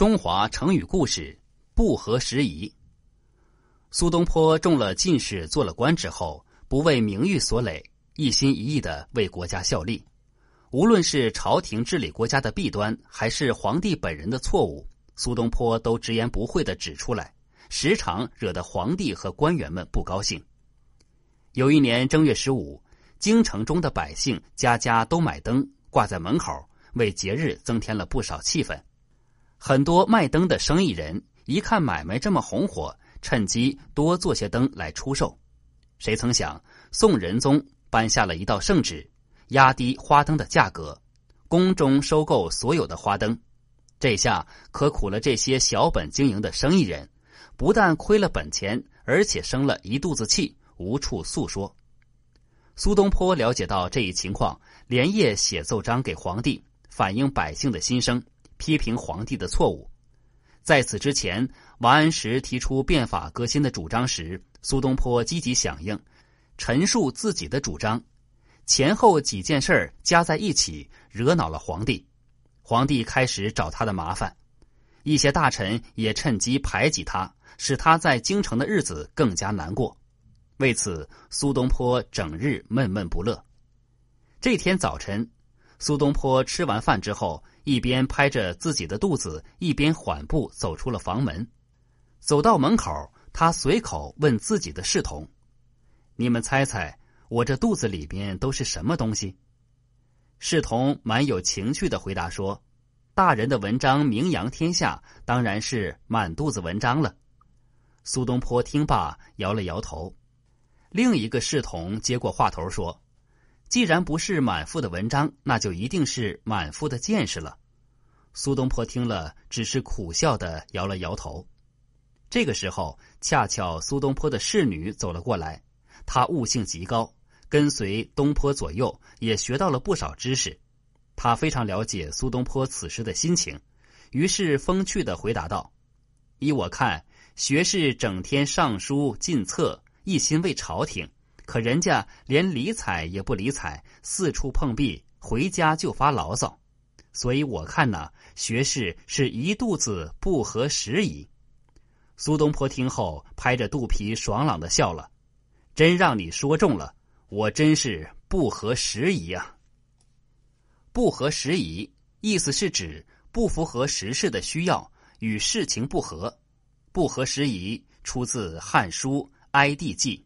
中华成语故事不合时宜。苏东坡中了进士，做了官之后，不为名誉所累，一心一意的为国家效力。无论是朝廷治理国家的弊端，还是皇帝本人的错误，苏东坡都直言不讳的指出来，时常惹得皇帝和官员们不高兴。有一年正月十五，京城中的百姓家家都买灯挂在门口，为节日增添了不少气氛。很多卖灯的生意人一看买卖这么红火，趁机多做些灯来出售。谁曾想，宋仁宗颁下了一道圣旨，压低花灯的价格，宫中收购所有的花灯。这下可苦了这些小本经营的生意人，不但亏了本钱，而且生了一肚子气，无处诉说。苏东坡了解到这一情况，连夜写奏章给皇帝，反映百姓的心声。批评皇帝的错误。在此之前，王安石提出变法革新的主张时，苏东坡积极响应，陈述自己的主张。前后几件事儿加在一起，惹恼了皇帝。皇帝开始找他的麻烦，一些大臣也趁机排挤他，使他在京城的日子更加难过。为此，苏东坡整日闷闷不乐。这天早晨，苏东坡吃完饭之后。一边拍着自己的肚子，一边缓步走出了房门。走到门口，他随口问自己的侍童：“你们猜猜，我这肚子里边都是什么东西？”侍童蛮有情趣的回答说：“大人的文章名扬天下，当然是满肚子文章了。”苏东坡听罢，摇了摇头。另一个侍童接过话头说。既然不是满腹的文章，那就一定是满腹的见识了。苏东坡听了，只是苦笑的摇了摇头。这个时候，恰巧苏东坡的侍女走了过来，她悟性极高，跟随东坡左右，也学到了不少知识。她非常了解苏东坡此时的心情，于是风趣的回答道：“依我看，学士整天上书进策，一心为朝廷。”可人家连理睬也不理睬，四处碰壁，回家就发牢骚，所以我看呐，学士是一肚子不合时宜。苏东坡听后，拍着肚皮爽朗的笑了，真让你说中了，我真是不合时宜啊！不合时宜，意思是指不符合时事的需要，与事情不合。不合时宜出自《汉书·哀帝纪》。